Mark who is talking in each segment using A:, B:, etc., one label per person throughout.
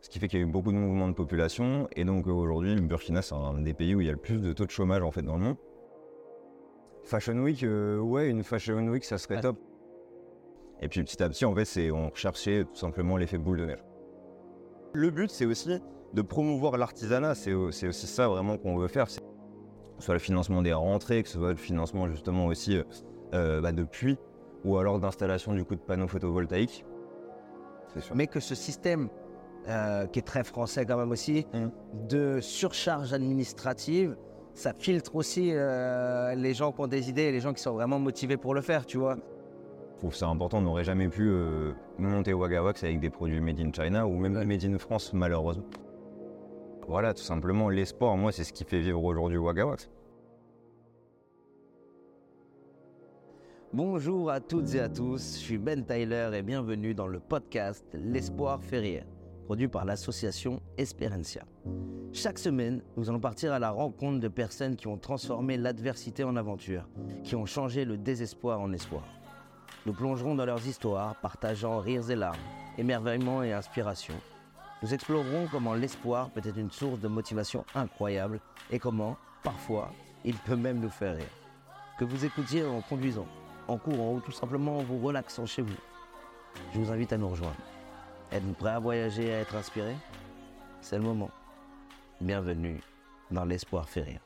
A: Ce qui fait qu'il y a eu beaucoup de mouvements de population. Et donc euh, aujourd'hui, le Burkina, c'est un des pays où il y a le plus de taux de chômage en fait dans le monde. Fashion Week, euh, ouais, une Fashion Week, ça serait top. Et puis petit à petit, en fait, c'est on recherchait tout simplement l'effet boule de neige. Le but, c'est aussi de promouvoir l'artisanat. C'est c'est aussi ça vraiment qu'on veut faire. Que ce soit le financement des rentrées, que ce soit le financement justement aussi euh, euh, bah, de puits ou alors d'installation du coup de panneaux photovoltaïques.
B: Mais que ce système, euh, qui est très français quand même aussi,
A: Mm.
B: de surcharge administrative, ça filtre aussi euh, les gens qui ont des idées et les gens qui sont vraiment motivés pour le faire, tu vois.
A: Je trouve ça important, on n'aurait jamais pu euh, monter Wagawax avec des produits made in China ou même
B: Ouais.
A: made in France malheureusement. Voilà, tout simplement, l'espoir, moi, c'est ce qui fait vivre aujourd'hui Wagawax.
B: Bonjour à toutes et à tous, je suis Ben Tyler et bienvenue dans le podcast L'Espoir fait rire, produit par l'association Esperencia. Chaque semaine, nous allons partir à la rencontre de personnes qui ont transformé l'adversité en aventure, qui ont changé le désespoir en espoir. Nous plongerons dans leurs histoires, partageant rires et larmes, émerveillement et inspiration. Nous explorerons comment l'espoir peut être une source de motivation incroyable et comment, parfois, il peut même nous faire rire. Que vous écoutiez en conduisant, en courant ou tout simplement en vous relaxant chez vous. Je vous invite à nous rejoindre. Êtes-vous prêt à voyager à être inspiré? C'est le moment. Bienvenue dans l'Espoir fait rire.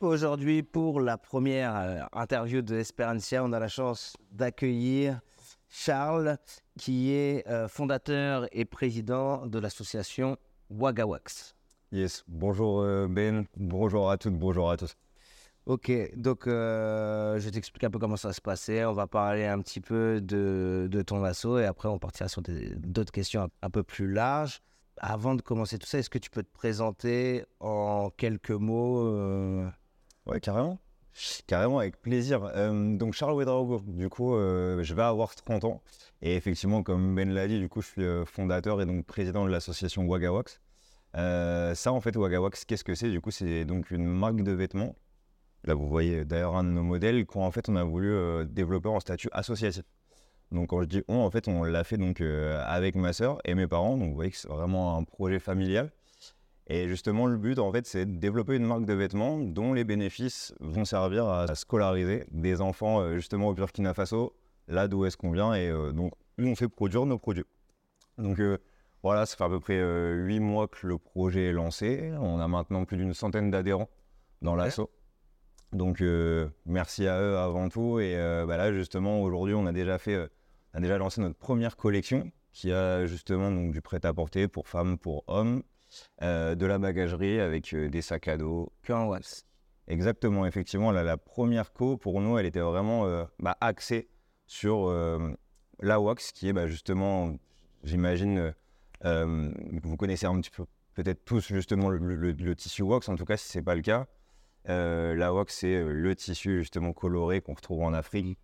B: Aujourd'hui, pour la première euh, interview de Esperancia, on a la chance d'accueillir Charles, qui est euh, fondateur et président de l'association Wagawax.
A: Yes, bonjour euh, Ben, bonjour à toutes, bonjour à tous.
B: Ok, donc euh, je t'explique un peu comment ça va se passer. On va parler un petit peu de, de ton assaut et après on partira sur d'autres questions un, peu plus larges. Avant de commencer tout ça, est-ce que tu peux te présenter en quelques mots euh,
A: Ouais, carrément. Carrément, avec plaisir. Euh, donc, Charles Ouedraogo, du coup, euh, je vais avoir 30 ans. Et effectivement, comme Ben l'a dit, du coup, je suis euh, fondateur et donc président de l'association Wagawax. Ça, en fait, Wagawax, qu'est-ce que c'est? Du coup, c'est donc une marque de vêtements. Là, vous voyez d'ailleurs un de nos modèles qu'en fait, on a voulu euh, développer en statut associatif. Donc, quand je dis on, en fait, on l'a fait donc euh, avec ma sœur et mes parents. Donc, vous voyez que c'est vraiment un projet familial. Et justement, le but, en fait, c'est de développer une marque de vêtements dont les bénéfices vont servir à scolariser des enfants, euh, justement, au Burkina Faso, là d'où est-ce qu'on vient. Et donc, on fait produire nos produits. Donc, voilà, ça fait à peu près huit mois que le projet est lancé. On a maintenant plus d'une centaine d'adhérents dans l'assaut. Donc, euh, merci à eux avant tout. Et euh, bah là, justement, aujourd'hui, on a déjà fait, euh, on a déjà lancé notre première collection qui a justement donc, du prêt-à-porter pour femmes, pour hommes, de la bagagerie avec des sacs à dos.
B: wax
A: Exactement, effectivement, là, la première co, pour nous, elle était vraiment euh, bah, axée sur euh, la wax, qui est bah, justement, j'imagine, euh, euh, vous connaissez un petit peu, peut-être tous justement le, le- le tissu wax, en tout cas, si ce n'est pas le cas. Euh, la wax, c'est euh, le tissu justement coloré qu'on retrouve en Afrique.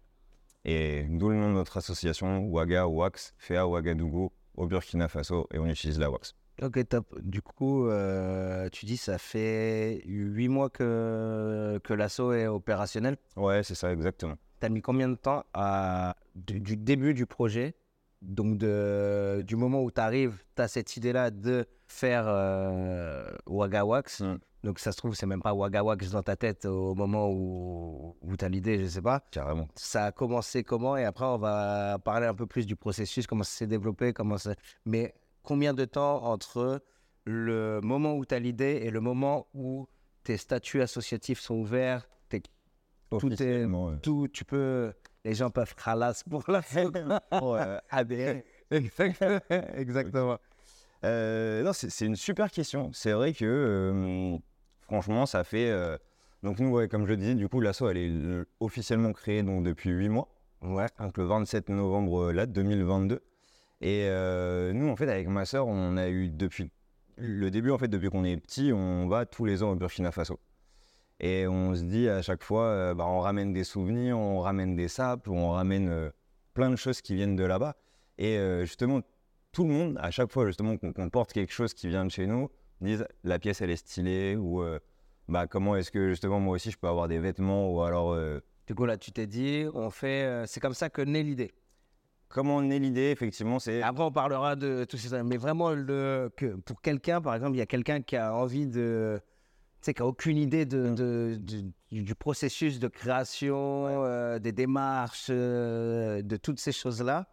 A: Et d'où le nom de notre association, Waga Wax, fait à Ouagadougou, au Burkina Faso, et on utilise la wax.
B: Ok, top. Du coup, euh, tu dis ça fait huit mois que, que l'assaut est opérationnel.
A: Ouais, c'est ça, exactement.
B: T'as mis combien de temps à, du, du début du projet, donc de, du moment où tu arrives, tu as cette idée-là de faire euh, Wagawax.
A: Mm.
B: Donc ça se trouve, c'est même pas Wagawax dans ta tête au moment où, où tu as l'idée, je sais pas.
A: Carrément.
B: Ça a commencé comment? Et après, on va parler un peu plus du processus, comment ça s'est développé, comment ça... Mais combien de temps entre le moment où tu as l'idée et le moment où tes statuts associatifs sont ouverts, Tout est-
A: ouais.
B: tout, tu peux, les gens peuvent ralasse pour la.
A: Ouais, adhérer.
B: Exactement.
A: Euh, non, c'est une super question. C'est vrai que, euh, franchement, ça fait. euh, donc, nous, ouais, comme je le disais, du coup, l'asso, elle est euh, officiellement créée donc, depuis 8 mois.
B: Ouais.
A: Donc, le 27 novembre, là, 2022. Et nous, en fait, avec ma sœur, on a eu depuis le début, en fait, depuis qu'on est petit, on va tous les ans au Burkina Faso. Et on se dit à chaque fois, euh, bah, on ramène des souvenirs, on ramène des sapes, on ramène euh, plein de choses qui viennent de là-bas. Et euh, justement, tout le monde, à chaque fois justement qu'on porte quelque chose qui vient de chez nous, disent la pièce elle est stylée ou bah, comment est-ce que justement moi aussi je peux avoir des vêtements ou alors
B: Du coup, là, tu t'es dit, on fait. c'est comme ça que naît l'idée.
A: comment naît l'idée, effectivement, c'est.
B: Après, on parlera de tout ça. Mais vraiment, le, que pour quelqu'un, par exemple, il y a quelqu'un qui a envie de. Tu sais, qui n'a aucune idée de, de- du, du processus de création, euh, des démarches, euh, de toutes ces choses-là.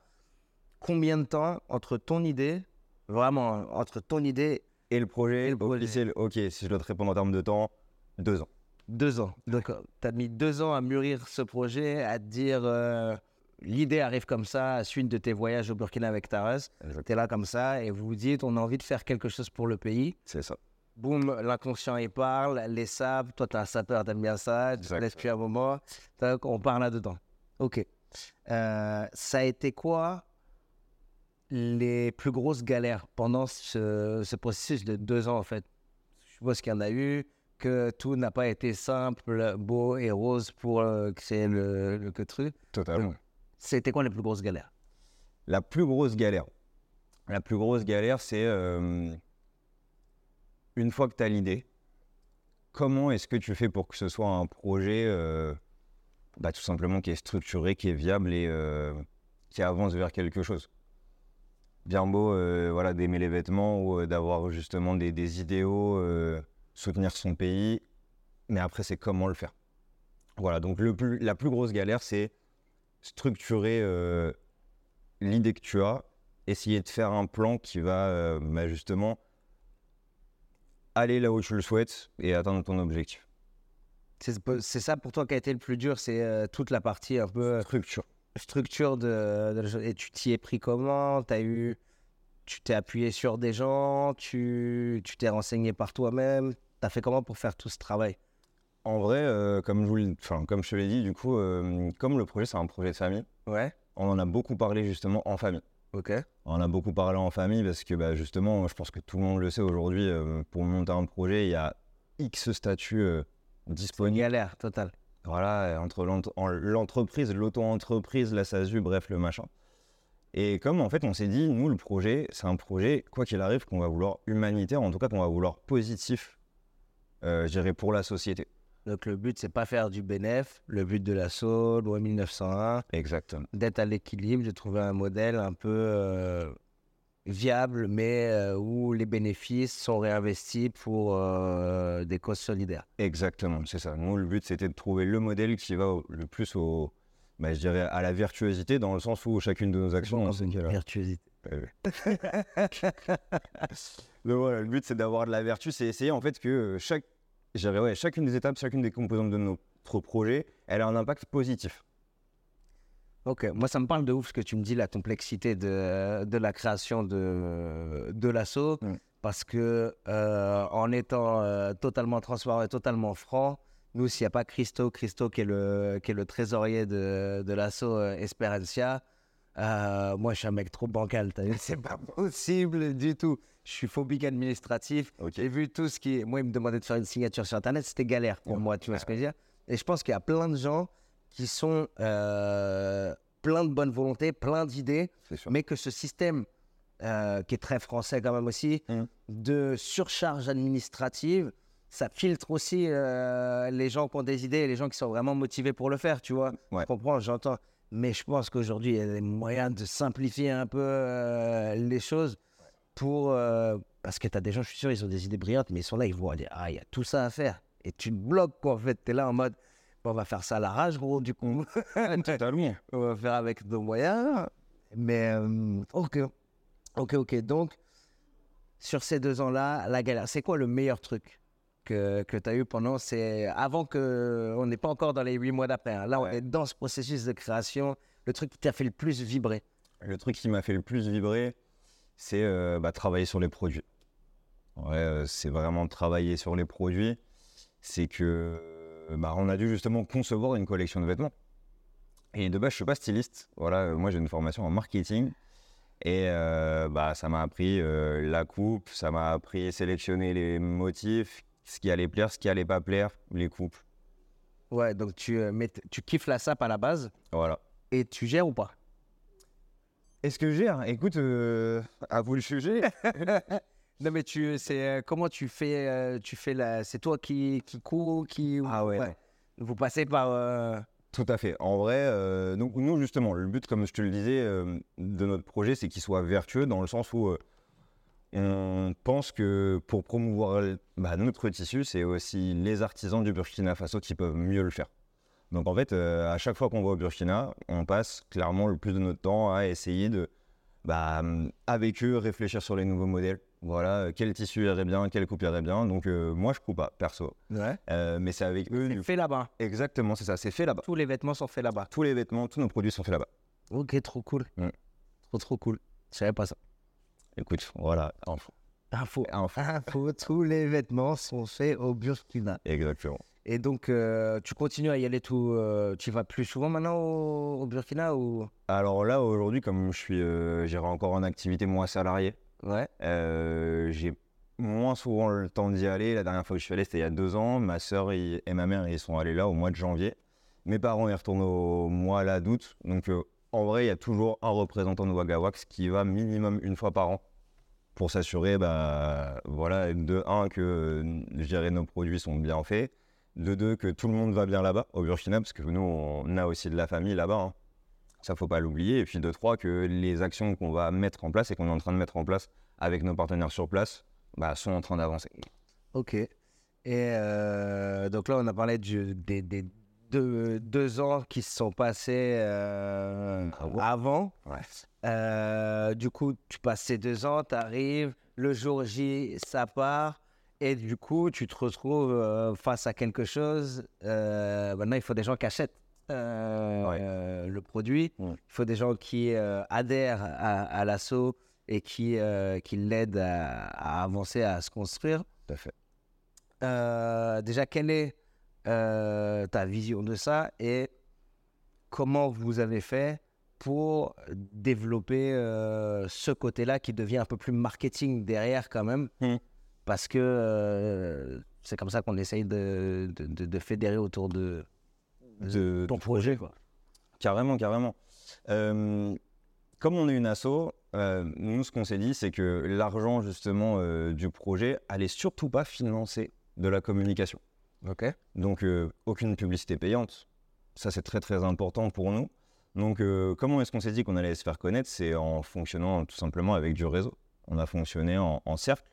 B: Combien de temps entre ton idée, vraiment, entre ton idée,
A: Et le projet,
B: Et le projet?
A: officiel, ok, si je dois te répondre en termes de temps, deux ans.
B: deux ans Donc, tu as mis deux ans à mûrir ce projet, à te dire. euh, L'idée arrive comme ça, à suite de tes voyages au Burkina avec Taras. Tu es là comme ça et vous vous dites, on a envie de faire quelque chose pour le pays.
A: C'est ça.
B: Boum, l'inconscient il parle, les sables, toi t'es un sapeur, t'aimes bien ça, tu te laisses plus un moment, on part là-dedans. Ok. Euh, ça a été quoi les plus grosses galères pendant ce, ce processus de deux ans en fait? Je suppose qu'il y en a eu, que tout n'a pas été simple, beau et rose pour euh, créer le, le que truc.
A: Totalement.
B: C'était quoi les plus grosses galères?
A: La plus grosse galère. La plus grosse galère, c'est euh, une fois que tu as l'idée, comment est-ce que tu fais pour que ce soit un projet euh, bah, tout simplement qui est structuré, qui est viable et euh, qui avance vers quelque chose? Bien beau euh, voilà, d'aimer les vêtements ou d'avoir justement des, idéaux, soutenir son pays, mais après, c'est comment le faire. Voilà, donc la plus grosse galère, c'est structurer l'idée que tu as, essayer de faire un plan qui va bah, justement aller là où tu le souhaites et atteindre ton objectif.
B: C'est ça pour toi qui a été le plus dur, c'est euh, toute la partie un peu euh,
A: Structure.
B: structure de. Et tu t'y es pris comment? T'as eu, tu t'es appuyé sur des gens, tu tu t'es renseigné par toi-même? T'as fait comment pour faire tout ce travail?
A: En vrai, euh, comme, je vous enfin, comme je te l'ai dit, du coup, euh, comme le projet, c'est un projet de famille,
B: Ouais.
A: on en a beaucoup parlé justement en famille. On en a beaucoup parlé en famille parce que bah, justement, je pense que tout le monde le sait aujourd'hui, euh, pour monter un projet, il y a X statuts euh, disponibles.
B: galère totale.
A: Voilà, entre l'ent- en- l'entreprise, l'auto-entreprise, la SASU, bref, le machin. Et comme en fait, on s'est dit, nous, le projet, c'est un projet, quoi qu'il arrive, qu'on va vouloir humanitaire, en tout cas qu'on va vouloir positif, euh, je dirais, pour la société.
B: Donc le but c'est pas faire du bénéf, le but de l'assaut, loi 1901,
A: Exactement.
B: d'être à l'équilibre, de trouver un modèle un peu euh, viable, mais euh, où les bénéfices sont réinvestis pour euh, des causes solidaires.
A: Exactement, c'est ça. Nous, le but, c'était de trouver le modèle qui va au- le plus au, bah, je dirais, à la virtuosité, dans le sens où chacune de nos actions, on sait qu'elle a-
B: Virtuosité.
A: Donc voilà, le but c'est d'avoir de la vertu, c'est essayer en fait que chaque, je dirais, ouais, chacune des étapes, chacune des composantes de notre projet, elle a un impact positif.
B: Ok, moi ça me parle de ouf ce que tu me dis, la complexité de, de la création de, de l'assaut,
A: Mm.
B: parce que euh, en étant euh, totalement transparent et totalement franc, nous s'il n'y a pas Christo, Christo qui est le, qui est le trésorier de, de l'assaut euh, Esperencia, euh, moi je suis un mec trop bancal, c'est pas possible du tout. Je suis phobique administratif,
A: Ok.
B: j'ai vu tout ce qui. Moi, il me demandait de faire une signature sur Internet, c'était galère pour
A: Ouais.
B: moi, tu vois ce que je veux dire? Et je pense qu'il y a plein de gens qui sont euh, plein de bonne volonté, plein d'idées, mais que ce système, euh, qui est très français quand même aussi,
A: Mhm.
B: de surcharge administrative, ça filtre aussi euh, les gens qui ont des idées et les gens qui sont vraiment motivés pour le faire, tu vois?
A: Ouais.
B: Je comprends, j'entends. Mais je pense qu'aujourd'hui, il y a des moyens de simplifier un peu euh, les choses pour. euh, parce que tu as des gens, je suis sûr, ils ont des idées brillantes, mais ils sont là, ils voient, ah, il y a tout ça à faire. Et tu te bloques, quoi, en fait. Tu es là en mode, bon, on va faire ça à la rage, gros, du coup.
A: Totalement.
B: on va faire avec nos moyens. Mais, euh, ok. Ok, ok. Donc, sur ces deux ans-là, la galère, c'est quoi le meilleur truc que, que tu as eu pendant C'est avant que. On n'est pas encore dans les huit mois d'après. hein. Là, on
A: Ouais.
B: est dans ce processus de création. Le truc qui t'a fait le plus vibrer.
A: Le truc qui m'a fait le plus vibrer, c'est euh, bah, travailler sur les produits. Ouais, euh, c'est vraiment travailler sur les produits. C'est que euh, bah, on a dû justement concevoir une collection de vêtements. Et de base, je suis pas styliste. Voilà, moi j'ai une formation en marketing. Et euh, bah, ça m'a appris la coupe, ça m'a appris sélectionner les motifs, ce qui allait plaire, ce qui allait pas plaire, les coupes.
B: Ouais, donc tu, mets- tu kiffes la sape à la base
A: Voilà.
B: et tu gères ou pas?
A: Est-ce que j'ai Écoute, euh, à vous le juger.
B: Non, mais tu, c'est euh, comment tu fais, euh, tu fais la, c'est toi qui, qui cours, qui.
A: Ah ouais.
B: Vous passez par euh,
A: Tout à fait. En vrai, donc nous justement, le but, comme je te le disais, de notre projet, c'est qu'il soit vertueux dans le sens où on pense que pour promouvoir bah, notre tissu, c'est aussi les artisans du Burkina Faso qui peuvent mieux le faire. Donc en fait, euh, à chaque fois qu'on va au Burkina, on passe clairement le plus de notre temps à essayer de, bah, avec eux, réfléchir sur les nouveaux modèles. Voilà, euh, quel tissu irait bien, quelle coupe irait bien. Donc euh, moi, je coupe pas, perso.
B: Ouais.
A: Euh, mais c'est avec eux.
B: C'est
A: du-
B: fait là-bas.
A: Exactement, c'est ça. C'est fait là-bas.
B: Tous les vêtements sont faits là-bas.
A: Tous les vêtements, tous nos produits sont faits là-bas.
B: Ok, trop cool.
A: Mm.
B: Trop, trop cool. Je savais pas ça.
A: Écoute, voilà, info.
B: Info.
A: Info.
B: Info, tous les vêtements sont faits au Burkina.
A: Exactement.
B: Et donc, euh, tu continues à y aller tout. euh, tu vas plus souvent maintenant au, au Burkina ou?
A: Alors là, aujourd'hui, comme je suis, euh, encore en activité moins salariée,
B: Ouais.
A: euh, j'ai moins souvent le temps d'y aller. La dernière fois que je suis allé, c'était il y a deux ans. Ma sœur et et ma mère, ils sont allés là au mois de janvier. Mes parents, ils retournent au mois là d'août. Donc, euh, en vrai, il y a toujours un représentant de Wagawax qui va minimum une fois par an pour s'assurer, bah, voilà, de un, que euh, je dirais, nos produits sont bien faits. De deux, que tout le monde va bien là-bas, au Burkina, parce que nous, on a aussi de la famille là-bas. hein. Ça, faut pas l'oublier. Et puis de trois, que les actions qu'on va mettre en place et qu'on est en train de mettre en place avec nos partenaires sur place bah, sont en train d'avancer.
B: Ok. Et euh, donc là, on a parlé du- des, des deux, deux ans qui se sont passés euh,
A: Avant.
B: avant.
A: Ouais.
B: Euh, du coup, tu passes ces deux ans, tu arrives, le jour J, ça part. Et du coup, tu te retrouves euh, face à quelque chose. euh, maintenant, il faut des gens qui achètent euh,
A: Ouais.
B: le produit.
A: Ouais.
B: Il faut des gens qui adhèrent à, à l'assaut et qui, qui l'aident à, à avancer, à se construire.
A: Tout à fait.
B: Déjà, quelle est ta vision de ça et comment vous avez fait pour développer ce côté-là qui devient un peu plus marketing derrière quand même?
A: Mhm.
B: Parce que euh, c'est comme ça qu'on essaye de, de, de- de fédérer autour de, ton projet. Quoi.
A: Carrément, carrément. Euh, comme on est une asso, euh, nous, ce qu'on s'est dit, c'est que l'argent, justement, euh, du projet allait surtout pas financer de la communication.
B: Ok.
A: Donc, aucune publicité payante. Ça, c'est très, très important pour nous. Donc, comment est-ce qu'on s'est dit qu'on allait se faire connaître? C'est en fonctionnant tout simplement avec du réseau. On a fonctionné en, en cercle.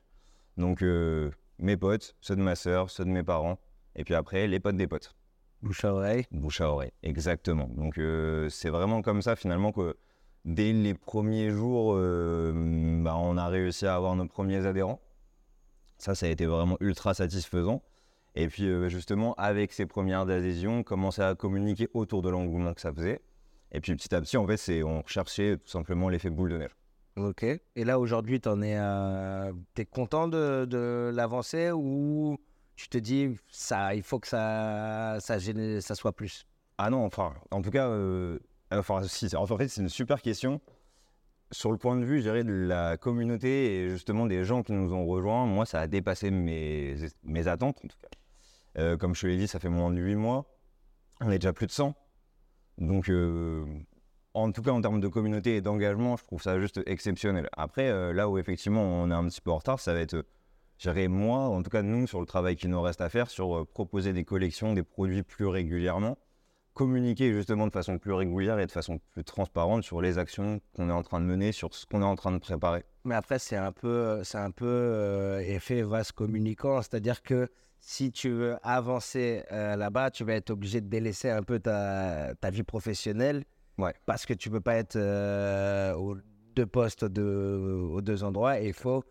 A: Donc, euh, mes potes, ceux de ma sœur, ceux de mes parents, et puis après, les potes des potes.
B: Bouche à oreille.
A: Bouche à oreille, exactement. Donc euh, c'est vraiment comme ça finalement que dès les premiers jours, euh, bah, on a réussi à avoir nos premiers adhérents. Ça, ça a été vraiment ultra satisfaisant. Et puis justement, avec ces premières adhésions, commencer à communiquer autour de l'engouement que ça faisait. Et puis petit à petit, en fait, on cherchait tout simplement l'effet boule de neige.
B: Ok. Et là, aujourd'hui, tu es, es content de, de l'avancée ou tu te dis, ça, il faut que ça, ça, génère- ça soit plus?
A: Ah non, enfin, en tout cas, euh, enfin, si, en fait, c'est une super question. Sur le point de vue, je dirais, de la communauté et justement des gens qui nous ont rejoints, moi, ça a dépassé mes, mes attentes, en tout cas. Euh, comme je te l'ai dit, ça fait moins de 8 mois. On est déjà plus de 100. Donc, euh, en tout cas, en termes de communauté et d'engagement, je trouve ça juste exceptionnel. Après, euh, là où effectivement on est un petit peu en retard, ça va être, euh, je dirais, moi, en tout cas nous, sur le travail qui nous reste à faire, sur euh, proposer des collections, des produits plus régulièrement, communiquer justement de façon plus régulière et de façon plus transparente sur les actions qu'on est en train de mener, sur ce qu'on est en train de préparer.
B: Mais après, c'est un peu, c'est un peu effet vase communicant, c'est-à-dire que si tu veux avancer là-bas, tu vas être obligé de délaisser un peu ta vie professionnelle,
A: Ouais.
B: parce que tu peux pas être euh, aux deux postes de, aux deux endroits, et il faut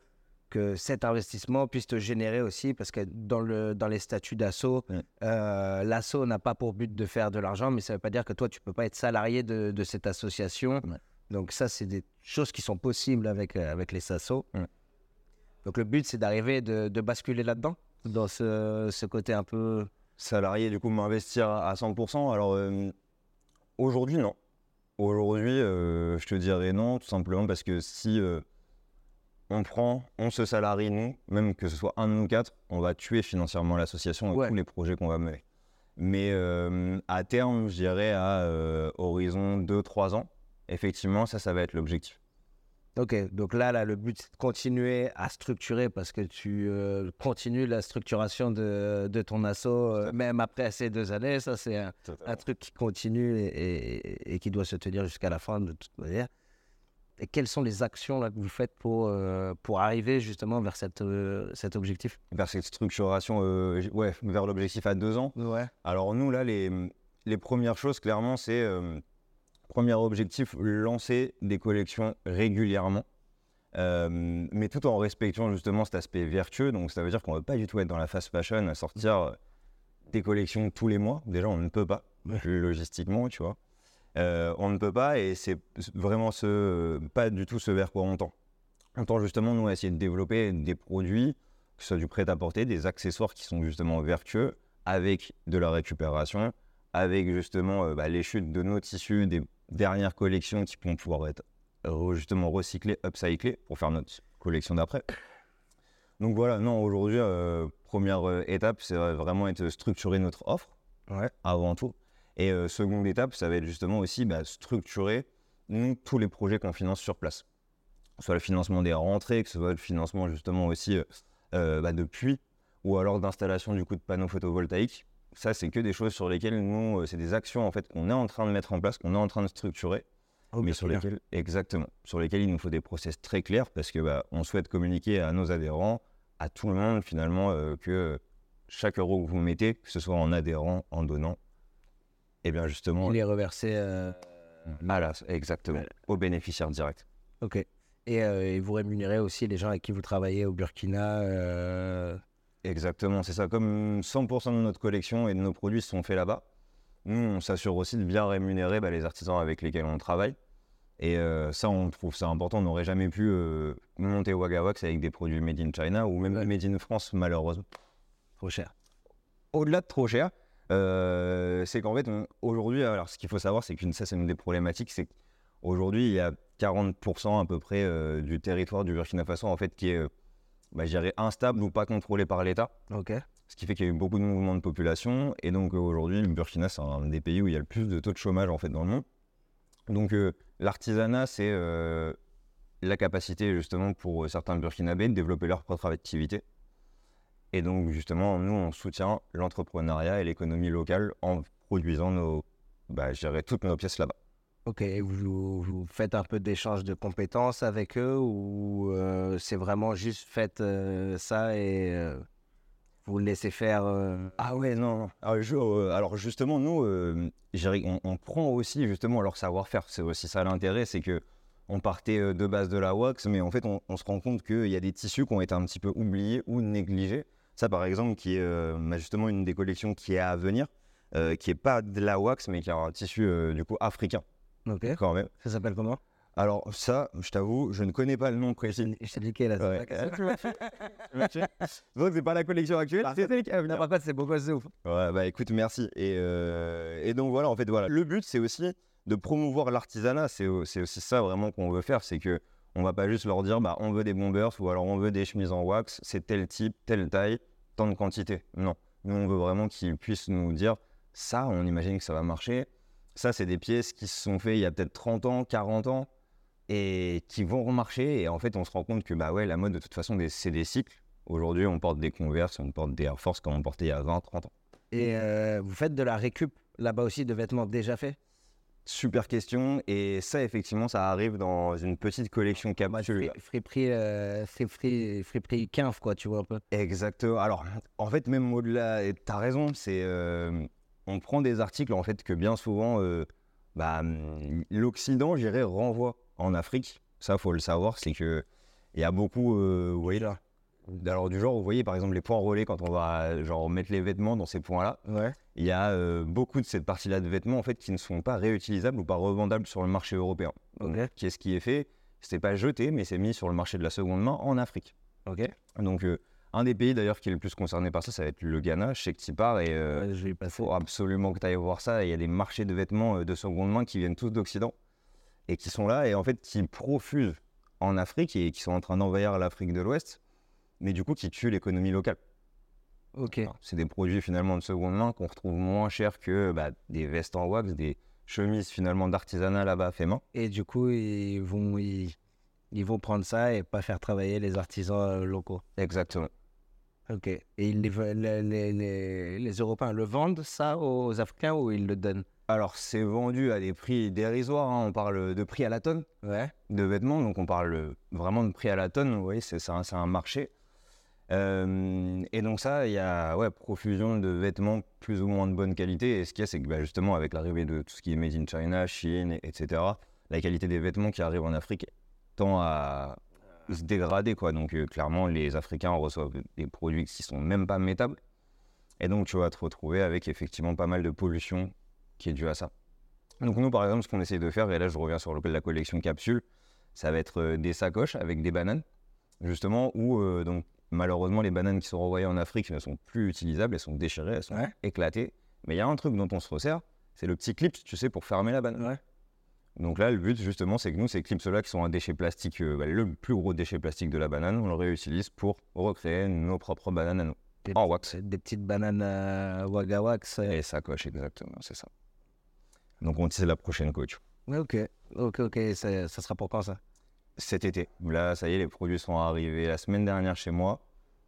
B: que cet investissement puisse te générer aussi, parce que dans, le, dans les statuts d'assaut,
A: Ouais.
B: euh, l'assaut n'a pas pour but de faire de l'argent, mais ça ne veut pas dire que toi, tu peux pas être salarié de, de cette association.
A: Ouais.
B: Donc ça, c'est des choses qui sont possibles avec, euh, avec les assos.
A: Ouais.
B: Donc le but, c'est d'arriver de, de basculer là-dedans, dans ce, ce côté un peu...
A: Salarié, du coup, m'investir à 100%. Alors, euh, aujourd'hui, non. Aujourd'hui, euh, je te dirais non, tout simplement parce que si euh, on prend, on se salarie, nous, même que ce soit un de nous quatre, on va tuer financièrement l'association et
B: Ouais.
A: tous les projets qu'on va mener. Mais euh, à terme, je dirais à horizon 2-3 ans, effectivement, ça, ça va être l'objectif.
B: Ok, donc là, là, le but, c'est de continuer à structurer parce que tu euh, continues la structuration de, de ton assaut, euh, même après ces deux années. Ça, c'est un, un truc qui continue et, et- et qui doit se tenir jusqu'à la fin de toute manière. Et quelles sont les actions là, que vous faites pour, euh, pour arriver justement vers cette, cet objectif?
A: Vers cette structuration, ouais, vers l'objectif à deux ans.
B: Ouais.
A: Alors nous, là, les, les premières choses, clairement, c'est, premier objectif, lancer des collections régulièrement, Euh, mais tout en respectant justement cet aspect vertueux. Donc ça veut dire qu'on ne veut pas du tout être dans la fast fashion, à sortir euh, des collections tous les mois. Déjà, on ne peut pas, logistiquement, tu vois. Euh, on ne peut pas, et c'est vraiment ce, pas du tout ce vers quoi on tend. On tend justement, nous, à essayer de développer des produits, que ce soit du prêt-à-porter, des accessoires qui sont justement vertueux, avec de la récupération, avec justement euh, bah, les chutes de nos tissus, des dernières collections qui vont pouvoir être justement recyclées, upcyclées, pour faire notre collection d'après. Donc voilà, non, aujourd'hui, euh, première euh, étape, c'est euh, vraiment être structurer notre offre,
B: Ouais.
A: avant tout. Et euh, seconde étape, ça va être justement aussi bah, structurer nous, tous les projets qu'on finance sur place. Que ce soit le financement des rentrées, que ce soit le financement justement aussi euh, bah, de puits, ou alors d'installation du coup de panneaux photovoltaïques. Ça, c'est que des choses sur lesquelles nous, euh, c'est des actions en fait qu'on est en train de mettre en place, qu'on est en train de structurer, mais sur lesquelles, exactement, sur lesquelles il nous faut des process très clairs parce que bah, on souhaite communiquer à nos adhérents, à tout le monde finalement, euh, que chaque euro que vous mettez, que ce soit en adhérent, en donnant, et bien justement,
B: Il est reversé. euh,
A: exactement,
B: Voilà.
A: aux bénéficiaires directs.
B: Ok. Et, euh, et vous rémunérez aussi les gens avec qui vous travaillez au Burkina.
A: Exactement, c'est ça. Comme 100% de notre collection et de nos produits sont faits là-bas, nous, on s'assure aussi de bien rémunérer bah, les artisans avec lesquels on travaille. Et euh, ça, on trouve ça important. On n'aurait jamais pu euh, monter Wagawax avec des produits made in China ou même
B: Ouais.
A: made in France, malheureusement.
B: trop cher.
A: Au-delà de trop cher, euh, c'est qu'en fait, aujourd'hui, alors ce qu'il faut savoir, c'est qu'une ça, c'est une des problématiques, c'est qu'aujourd'hui, il y a 40% à peu près euh, du territoire du Burkina Faso, en fait, qui est, bah, instable ou pas contrôlé par l'État. Ce qui fait qu'il y a eu beaucoup de mouvements de population. Et donc euh, aujourd'hui, le Burkina, c'est un des pays où il y a le plus de taux de chômage en fait dans le monde. Donc euh, l'artisanat, c'est euh, la capacité justement pour certains Burkinabés de développer leur propre activité. Et donc justement, nous, on soutient l'entrepreneuriat et l'économie locale en produisant nos, bah, toutes nos pièces là-bas.
B: Ok. Vous, faites un peu d'échange de compétences avec eux ou euh, c'est vraiment juste faites euh, ça et euh, vous le laissez faire
A: Ah ouais, non, non. Alors, justement, nous, on, prend aussi justement leur savoir-faire. C'est aussi ça l'intérêt, c'est que on partait de base de la wax, mais en fait, on, se rend compte qu'il y a des tissus qui ont été un petit peu oubliés ou négligés. Ça, par exemple, qui est bah, justement une des collections qui est à venir, qui est pas de la wax, mais qui est un tissu du coup africain
B: Ok.
A: quand même.
B: Ça s'appelle comment?
A: Alors ça, je t'avoue, je ne connais pas le nom précis.
B: Je t'ai dit là.
A: Ouais. Donc c'est pas la collection actuelle, c'est celle qui
B: par contre, c'est beaucoup c'est ouf.
A: Ouais, bah écoute, merci. Et, euh, et donc voilà, en fait, voilà. Le but, c'est aussi de promouvoir l'artisanat. C'est aussi ça vraiment qu'on veut faire. C'est que on va pas juste leur dire, bah, on veut des bombers ou alors on veut des chemises en wax, c'est tel type, telle taille, tant de quantité. Non. Nous, on veut vraiment qu'ils puissent nous dire, ça, on imagine que ça va marcher. Ça, c'est des pièces qui se sont faites il y a peut-être 30 ans, 40 ans et qui vont remarcher. Et en fait, on se rend compte que bah ouais, la mode, de toute façon, c'est des cycles. Aujourd'hui, on porte des Converse, on porte des Air Force comme on portait il y a 20, 30 ans.
B: Et euh, vous faites de la récup là-bas aussi de vêtements déjà faits?
A: Super question. Et ça, effectivement, ça arrive dans une petite collection
B: Moi,
A: capsule.
B: fri- friperie, euh, friperie quinf, quoi, tu vois un peu.
A: Exactement. Alors, en fait, même au-delà, et t'as raison, c'est. euh, on prend des articles, en fait, que bien souvent, euh, bah, hum, l'Occident, je dirais, renvoie en Afrique. Ça, faut le savoir, c'est que. Il y a beaucoup, euh, vous voyez là, alors du genre, vous voyez par exemple les points relais quand on va genre mettre les vêtements dans ces points-là,
B: Ouais.
A: il y a euh, beaucoup de cette partie-là de vêtements en fait qui ne sont pas réutilisables ou pas revendables sur le marché européen. Qu'est-ce qui est fait? C'est pas jeté, mais c'est mis sur le marché de la seconde main en Afrique.
B: Ok.
A: Donc euh, un des pays d'ailleurs qui est le plus concerné par ça, ça va être le Ghana. Je sais que tu pars et euh,
B: Ouais, passer.
A: faut absolument que tu ailles voir ça. Il y a des marchés de vêtements euh, de seconde main qui viennent tous d'Occident et qui sont là et en fait qui profusent en Afrique et qui sont en train d'envahir l'Afrique de l'Ouest, mais du coup qui tuent l'économie locale.
B: Ok.
A: C'est des produits finalement de seconde main qu'on retrouve moins chers que bah, des vestes en wax, des chemises finalement d'artisanat là-bas fait main.
B: Et du coup, ils vont, ils, Ils vont prendre ça et pas faire travailler les artisans euh, locaux.
A: Exactement.
B: Ok. Et ils les, les, les- les- les Européens le vendent ça aux Africains ou ils le donnent?
A: Alors, c'est vendu à des prix dérisoires. hein. On parle de prix à la tonne
B: Ouais.
A: de vêtements. Donc, on parle vraiment de prix à la tonne. Vous voyez, c'est un, un marché. Euh, et donc, ça, il y a ouais, profusion de vêtements plus ou moins de bonne qualité. Et ce qu'il y a, c'est que bah, justement, avec l'arrivée de tout ce qui est made in China, Chine, etc., la qualité des vêtements qui arrivent en Afrique tend à se dégrader. Quoi. Donc, euh, clairement, les Africains reçoivent des produits qui sont même pas métables. Et donc, tu vas te retrouver avec effectivement pas mal de pollution qui est due à ça. Donc, nous, par exemple, ce qu'on essaye de faire, et là, je reviens sur le- la collection capsule, ça va être euh, des sacoches avec des bananes, justement, où, euh, donc, malheureusement, les bananes qui sont renvoyées en Afrique ne sont plus utilisables, elles sont déchirées, elles sont
B: Ouais.
A: éclatées. Mais il y a un truc dont on se resserre, c'est le petit clip, tu sais, pour fermer la banane.
B: Ouais.
A: Donc là, le but, justement, c'est que nous, ces clips-là, qui sont un déchet plastique, euh, bah, le plus gros déchet plastique de la banane, on le réutilise pour recréer nos propres bananes à nous.
B: Des,
A: En wax.
B: des petites bananes euh, Wagga Wax. euh.
A: Et sacoche, exactement, c'est ça. Donc, on c'est la prochaine coach.
B: Ok. Ok, ok. Ça, ça sera pour quand ça?
A: Cet été. Là, ça y est, les produits sont arrivés la semaine dernière chez moi.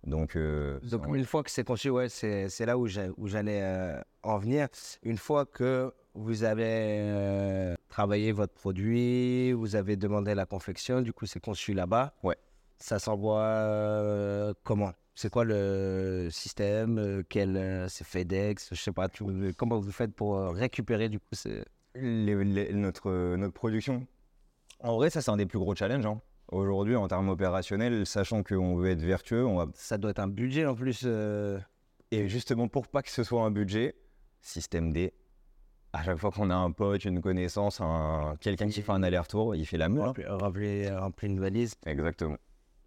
A: Donc, euh,
B: Donc,
A: ça-
B: une fois que c'est conçu, ouais, c'est là où j'allais euh, en venir. Une fois que vous avez euh, travaillé votre produit, vous avez demandé la confection, du coup, c'est conçu là-bas.
A: Ouais.
B: Ça s'envoie euh, comment? C'est quoi le système? Euh, quel, C'est FedEx? Je sais pas. tu- comment vous faites pour récupérer, du coup c'est...
A: notre, notre production. En vrai, ça, c'est un des plus gros challenges. hein. Aujourd'hui, en termes opérationnels, sachant qu'on veut être vertueux, on va...
B: Ça doit être un budget en plus. euh,
A: et justement, pour pas que ce soit un budget, système D. À chaque fois qu'on a un pote, une connaissance, un... quelqu'un qui fait un aller-retour, il fait la mule. hein.
B: remplir, remplir, remplir une valise.
A: Exactement.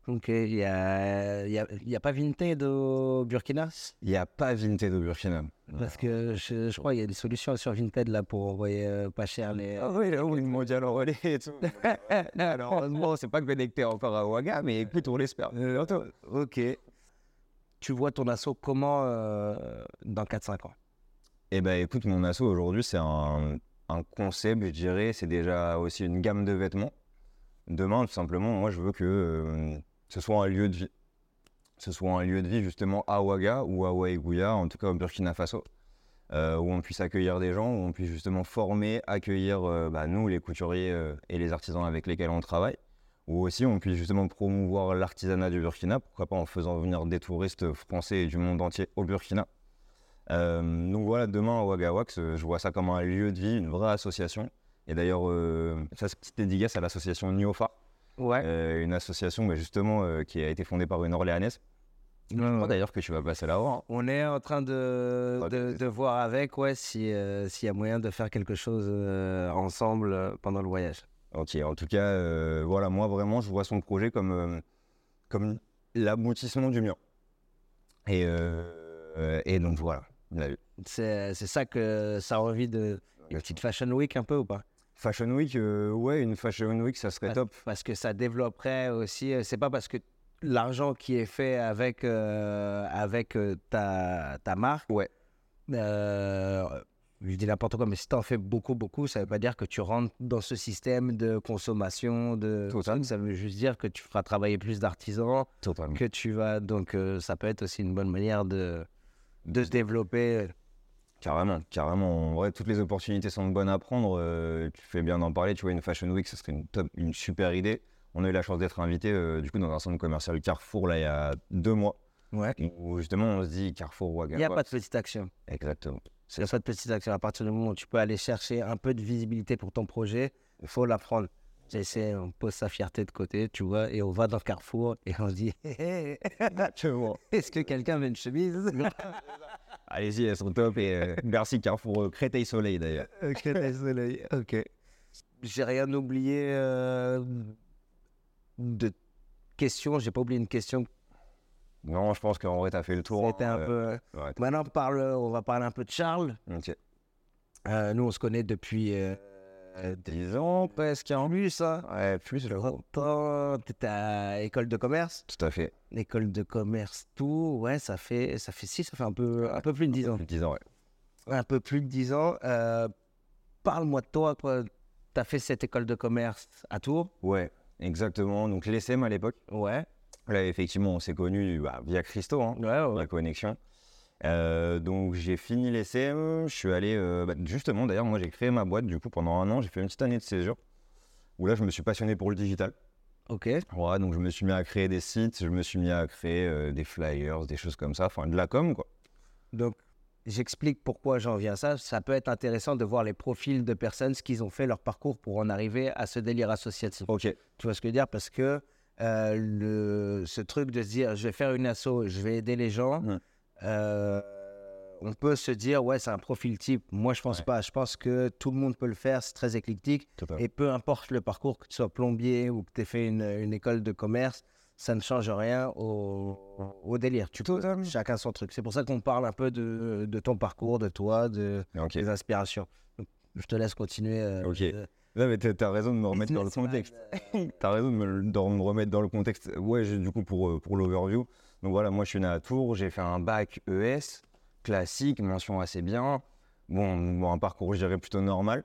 B: Ok, il n'y a, y a, y a pas Vinted au Burkina?
A: Il n'y a pas Vinted au Burkina.
B: Parce que je, je crois qu'il y a des solutions sur Vinted là pour envoyer euh, pas cher les.
A: Ah oui, là où le mondial en relais et tout. Alors, heureusement, c'est pas connecté encore à Ouaga, mais écoute, on l'espère. Bientôt.
B: ok. Tu vois ton assaut comment euh, dans 4-5 ans?
A: Eh ben, écoute, mon asso aujourd'hui, c'est un, concept, je dirais. C'est déjà aussi une gamme de vêtements. Demain, tout simplement, moi, je veux que euh, ce soit un lieu de vie. Ce soit un lieu de vie, justement, à Ouaga ou à Ouaïgouya, en tout cas au Burkina Faso, euh, où on puisse accueillir des gens, où on puisse justement former, accueillir, euh, bah, nous, les couturiers et les artisans avec lesquels on travaille, ou aussi on puisse justement promouvoir l'artisanat du Burkina, pourquoi pas en faisant venir des touristes français et du monde entier au Burkina. Euh, donc voilà, demain à Ouaga Wax, euh, je vois ça comme un lieu de vie, une vraie association. Et d'ailleurs, euh, ça c'est petite dédicace à l'association Niofa,
B: Ouais.
A: euh, une association bah, justement qui a été fondée par une Orléanaise. Je crois d'ailleurs que tu vas passer voir. hein.
B: On est en train de,
A: Ah,
B: de, voir avec ouais, si, s'il y a moyen de faire quelque chose ensemble pendant le voyage.
A: Ok, en tout cas, voilà, moi vraiment, je vois son projet comme, comme l'aboutissement du mien. Et, et donc voilà,
B: C'est, ça que ça a envie de. Une petite fashion week un peu ou pas?
A: Fashion Week, euh, ouais, une Fashion Week, ça serait
B: Parce-
A: top.
B: Parce que ça développerait aussi. euh, C'est pas parce que l'argent qui est fait avec, euh, avec euh, ta, ta marque.
A: Ouais.
B: euh, je dis n'importe quoi, mais si tu en fais beaucoup, beaucoup, ça veut pas dire que tu rentres dans ce système de consommation. De...
A: Total.
B: Ça veut juste dire que tu feras travailler plus d'artisans,
A: Totalement.
B: que tu vas. Donc, ça peut être aussi une bonne manière de, de se développer.
A: Carrément, carrément. En vrai, toutes les opportunités sont bonnes à prendre. euh, tu fais bien d'en parler. Tu vois, une Fashion Week, ce serait une, top, une super idée. On a eu la chance d'être invité euh, du coup dans un centre commercial Carrefour là il y a deux mois
B: Ouais.
A: où justement on se dit Carrefour Ouaga.
B: Il n'y a pas de petite action.
A: Exactement.
B: Il n'y a pas de petite action. À partir du moment où tu peux aller chercher un peu de visibilité pour ton projet, il faut la prendre. J'essaie, on pose sa fierté de côté, tu vois, et on va dans Carrefour et on se dit
A: Exactement.
B: Est-ce que quelqu'un veut une chemise?
A: Allez-y, elles sont top et euh, merci Carrefour euh, Créteil Soleil d'ailleurs.
B: Ok, désolé. Ok. J'ai rien oublié euh, de questions. J'ai pas oublié une question.
A: Non, je pense qu'en vrai t'as fait le tour.
B: C'était un
A: hein,
B: peu.
A: euh, ouais,
B: Maintenant, on parle, on va parler un peu de Charles.
A: ok.
B: Euh, nous, on se connaît depuis euh,
A: 10 ans presque. hein.
B: plus, hein.
A: Ouais, plus le
B: 30 ans. T'étais à école de commerce?
A: Tout à fait.
B: École de commerce, tout. Ouais, ça fait, ça fait six, ça fait un peu, un peu plus de 10 ans.
A: 10 ans, ouais.
B: Un peu plus de 10 ans. Euh, Parle-moi de toi. Tu as fait cette école de commerce à Tours?
A: Ouais, exactement. Donc l'ESM à l'époque.
B: Ouais.
A: Là, effectivement, on s'est connus bah, via Christo, hein,
B: Ouais, ouais.
A: la connexion. Euh, donc j'ai fini l'ESM, je suis allé, euh, bah, justement d'ailleurs, moi j'ai créé ma boîte du coup pendant un an, j'ai fait une petite année de césure où là je me suis passionné pour le digital.
B: Ok.
A: Ouais, donc je me suis mis à créer des sites, je me suis mis à créer euh, des flyers, des choses comme ça, enfin de la com quoi.
B: Donc, j'explique pourquoi j'en viens à ça. Ça peut être intéressant de voir les profils de personnes, ce qu'ils ont fait, leur parcours pour en arriver à ce délire associatif.
A: Ok.
B: Tu vois ce que je veux dire? Parce que le, ce truc de se dire, je vais faire une asso, je vais aider les gens. Euh, on peut se dire, ouais, c'est un profil type. Moi, je pense
A: Ouais.
B: pas. Je pense que tout le monde peut le faire, c'est très éclectique. Et peu importe le parcours, que tu sois plombier ou que tu aies fait une, une école de commerce, ça ne change rien au, au délire. Tu peux, chacun son truc. C'est pour ça qu'on parle un peu de, de ton parcours, de toi, de
A: Ok.
B: tes inspirations. Donc, je te laisse continuer. euh,
A: Ok.
B: euh,
A: Non, mais t'as raison de me remettre dans le contexte.
B: euh,
A: T'as raison de me, de me remettre dans le contexte. Ouais, du coup, pour, pour l'overview. Donc voilà, moi, je suis né à Tours, j'ai fait un bac ES, classique, mention assez bien. Bon, bon, un parcours, je dirais, plutôt normal.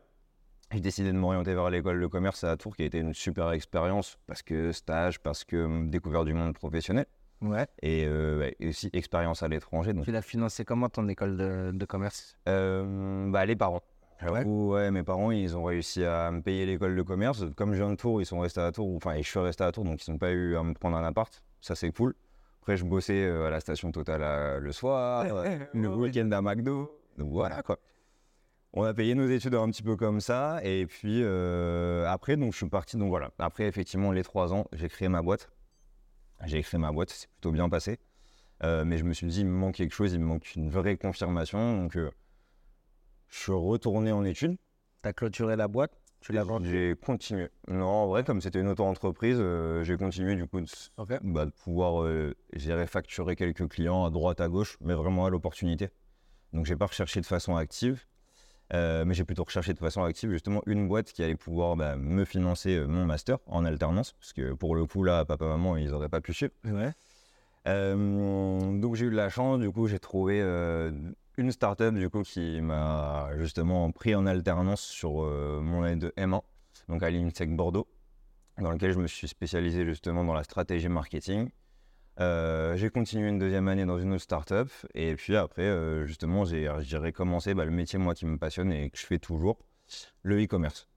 A: J'ai décidé de m'orienter vers l'école de commerce à Tours, qui a été une super expérience, parce que stage, parce que hum, découvert du monde professionnel,
B: Ouais.
A: et, euh, et aussi expérience à l'étranger. Donc,
B: Tu l'as financé comment ton école de, de commerce?
A: Euh, bah, les parents.
B: Ah ouais?
A: J'avoue, ouais, mes parents, ils ont réussi à me payer l'école de commerce. Comme je viens de Tours, ils sont restés à Tours. Enfin, et je suis resté à Tours, donc ils n'ont pas eu à me prendre un appart. Ça, c'est cool. Après, je bossais euh, à la station Total euh, le soir, le week-end à McDo. Donc voilà, quoi. On a payé nos études un petit peu comme ça. Et puis, euh, après, donc, je suis parti. Donc voilà. Après, effectivement, les trois ans, j'ai créé ma boîte. J'ai créé ma boîte, c'est plutôt bien passé. Euh, mais je me suis dit, il me manque quelque chose, il me manque une vraie confirmation. Donc, euh, je suis retourné en études.
B: Tu as clôturé la boîte Tu l'as
A: J'ai continué. Non, en vrai, comme c'était une auto-entreprise, euh, j'ai continué du coup de, bah, de pouvoir, euh, facturer quelques clients à droite, à gauche, mais vraiment à l'opportunité. Donc, j'ai pas recherché de façon active, euh, mais j'ai plutôt recherché de façon active justement une boîte qui allait pouvoir bah, me financer euh, mon master en alternance, parce que pour le coup, là, papa, maman, ils auraient pas pu suivre.
B: Ouais.
A: Donc j'ai eu de la chance, du coup j'ai trouvé une startup du coup qui m'a justement pris en alternance sur euh, mon année de M1, donc à l'INSEC Bordeaux, dans lequel je me suis spécialisé justement dans la stratégie marketing. Euh, j'ai continué une deuxième année dans une autre startup et puis après euh, justement j'ai je dirais, commencé bah, le métier moi qui me passionne et que je fais toujours, le e-commerce.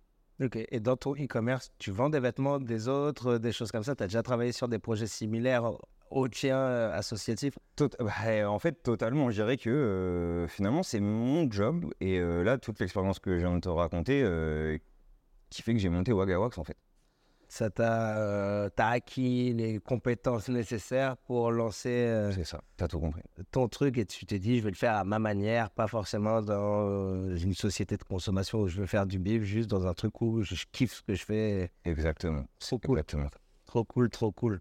B: Ok. Et dans ton e-commerce, tu vends des vêtements des autres, des choses comme ça? Tu as déjà travaillé sur des projets similaires au- tien euh, associatif
A: Tot- bah, en fait, totalement. Je dirais que euh, finalement, c'est mon job. Et euh, là, toute l'expérience que je viens de te raconter, euh, qui fait que j'ai monté Wagawax, en fait.
B: Ça t'a acquis les compétences nécessaires pour lancer
A: C'est ça. T'as tout compris.
B: ton truc et tu t'es dit, je vais le faire à ma manière, pas forcément dans une société de consommation où je veux faire du bif, juste dans un truc où je, je kiffe ce que je fais.
A: Exactement.
B: Trop cool.
A: Exactement.
B: Trop cool, trop cool.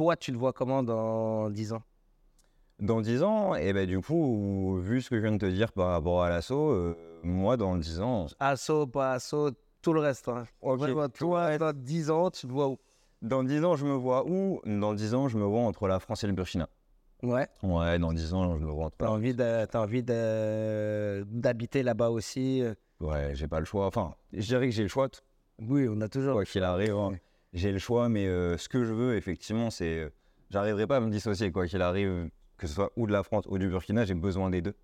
B: Toi, tu le vois comment dans 10 ans?
A: Dans 10 ans, et ben du coup, vu ce que je viens de te dire par rapport à l'assaut, euh, moi, dans 10 ans,
B: Asso, pas asso, tout le reste. Hein. Toi, dans 10 ans, tu le vois où?
A: Dans 10 ans, je me vois où? Dans 10 ans, je me vois entre la France et le Burkina.
B: Ouais.
A: Ouais, dans 10 ans, je me vois entre
B: T'as envie de- t'as envie de- d'habiter là-bas aussi euh?
A: Ouais, j'ai pas le choix. Enfin, je dirais que j'ai le choix.
B: Oui, on a toujours.
A: Quoi qu'il arrive, hein. J'ai le choix, mais euh, ce que je veux, effectivement, c'est. euh, J'arriverai pas à me dissocier, quoi qu'il arrive, que ce soit ou de la France ou du Burkina, j'ai besoin des deux.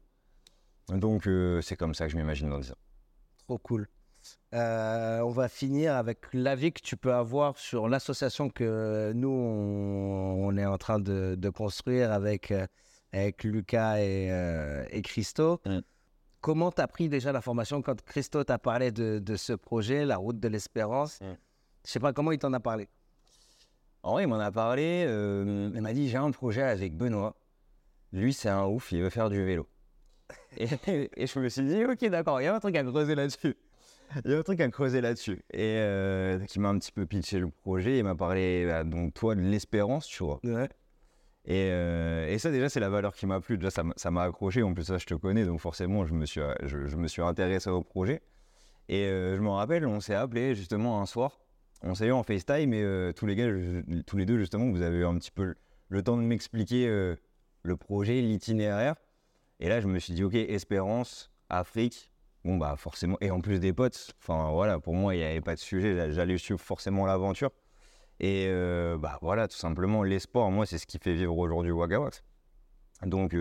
A: Donc, euh, c'est comme ça que je m'imagine dans 10 ans.
B: Trop cool. Euh, on va finir avec l'avis que tu peux avoir sur l'association que nous, on, on est en train de, de construire avec, avec Lucas et, euh, et Christo.
A: Mm.
B: Comment tu as pris déjà la formation quand Christo t'a parlé de, de ce projet, la route de l'espérance?
A: Mm.
B: Je sais pas comment il t'en a parlé?
A: En vrai, il m'en a parlé. euh, il m'a dit j'ai un projet avec Benoît. Lui, c'est un ouf, il veut faire du vélo. Et, et je me suis dit ok, d'accord, il y a un truc à creuser là-dessus. Il y a un truc à creuser là-dessus. Et euh, qui m'a un petit peu pitché le projet. Il m'a parlé, bah, donc, toi, de l'espérance, tu vois.
B: Ouais.
A: Et, euh, et ça, déjà, c'est la valeur qui m'a plu. Déjà, ça m'a- accroché. En plus, ça, je te connais. Donc, forcément, je me suis, je, je me suis intéressé au projet. Et euh, je me rappelle, on s'est appelé justement un soir. On s'est eu en FaceTime. Et euh, tous les gars, je- tous les deux, justement, vous avez eu un petit peu le, le temps de m'expliquer euh, le projet, l'itinéraire. Et là, je me suis dit, OK, Espérance, Afrique. Bon, bah, forcément. Et en plus des potes. Enfin, voilà, pour moi, il n'y avait pas de sujet. J'allais suivre forcément l'aventure. Et euh, bah voilà, tout simplement, l'espoir, moi, c'est ce qui fait vivre aujourd'hui Wagawax. Donc,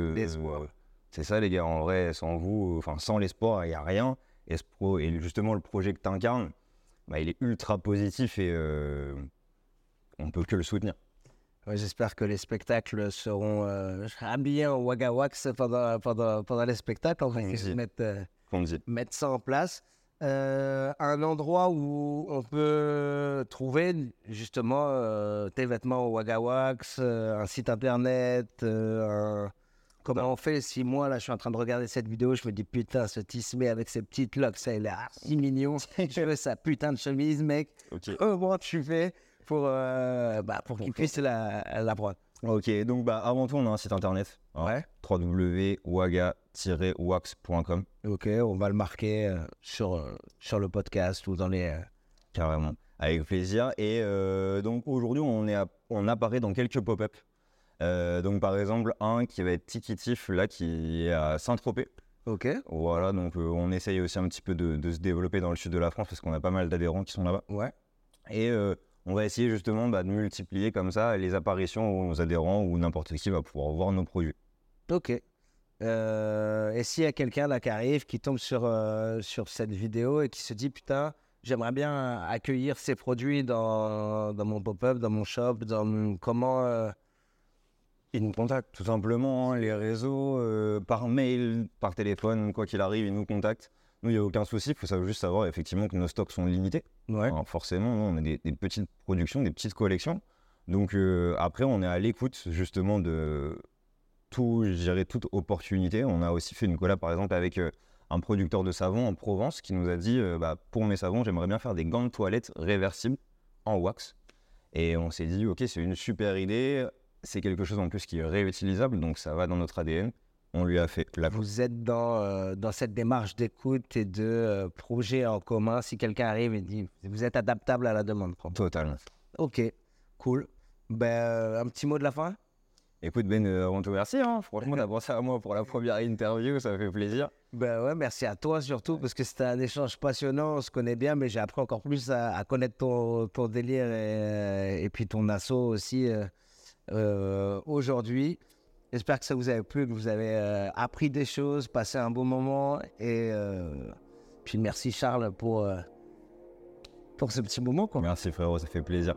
A: c'est ça, les gars. En vrai, sans vous, enfin, sans l'espoir, il n'y a rien. Et, ce pro- et justement, le projet que tu incarnes, bah, il est ultra positif et euh, on peut que le soutenir.
B: Ouais, J'espère que les spectacles seront euh, habillés en Wagga Wax pendant, pendant, pendant les spectacles. On va essayer de mettre, euh, mettre ça en place. Euh, un endroit où on peut trouver justement euh, tes vêtements au Wagga Wax, un site internet, un- comment on fait Si moi, là, je suis en train de regarder cette vidéo, je me dis putain, ce Tismé avec ses petites locks, ça, il est archi mignon. je veux sa putain de chemise, mec.
A: Ok.
B: Comment tu fais pour, euh, bah, pour qu'il puisse la, la prendre
A: Ok, donc bah, avant tout, on a un site internet. hein,
B: Ouais.
A: www.waga-wax.com.
B: Ok, on va le marquer euh, sur, euh, sur le podcast ou dans les. euh,
A: Carrément. Avec plaisir. Et donc aujourd'hui, on, est à- on apparaît dans quelques pop-up. Euh, donc par exemple, un qui va être Tikitif, là, qui est à Saint-Tropez.
B: Ok.
A: Voilà, donc euh, on essaye aussi un petit peu de, de se développer dans le sud de la France parce qu'on a pas mal d'adhérents qui sont là-bas.
B: Ouais.
A: Et euh, on va essayer justement bah, de multiplier comme ça les apparitions aux adhérents ou n'importe qui va pouvoir voir nos produits.
B: Ok. Et s'il y a quelqu'un là qui arrive, qui tombe sur, sur cette vidéo et qui se dit putain, j'aimerais bien accueillir ces produits dans, dans mon pop-up, dans mon shop, dans comment.
A: Ils nous contactent tout simplement, hein, les réseaux, euh, par mail, par téléphone, quoi qu'il arrive, ils nous contactent. Nous, il n'y a aucun souci, il faut savoir- juste savoir effectivement que nos stocks sont limités.
B: Ouais.
A: Alors, forcément, nous, on a des, des petites productions, des petites collections. Donc euh, après, on est à l'écoute justement de tout, je dirais, toute opportunité. On a aussi fait une collab par exemple avec euh, un producteur de savon en Provence qui nous a dit bah, pour mes savons, j'aimerais bien faire des gants de toilette réversibles en wax. Et on s'est dit, ok, c'est une super idée. C'est quelque chose en plus qui est réutilisable, donc ça va dans notre ADN. On lui a fait la
B: Vous êtes dans, euh, dans cette démarche d'écoute et de euh, projet en commun. Si quelqu'un arrive et dit vous êtes adaptable à la demande. quoi.
A: totale.
B: Ok, cool. Ben, euh, un petit mot de la fin?
A: Écoute Ben, on te remercie. Hein. Franchement, t'as pensé à moi pour la première interview, ça fait plaisir.
B: Ben ouais, merci à toi surtout parce que c'était un échange passionnant, on se connaît bien, mais j'ai appris encore plus à, à connaître ton, ton délire et, et puis ton assaut aussi aujourd'hui. J'espère que ça vous a plu, que vous avez euh, appris des choses, passé un bon moment et euh, puis merci Charles pour, euh, pour ce petit moment.
A: Merci frérot, ça fait plaisir.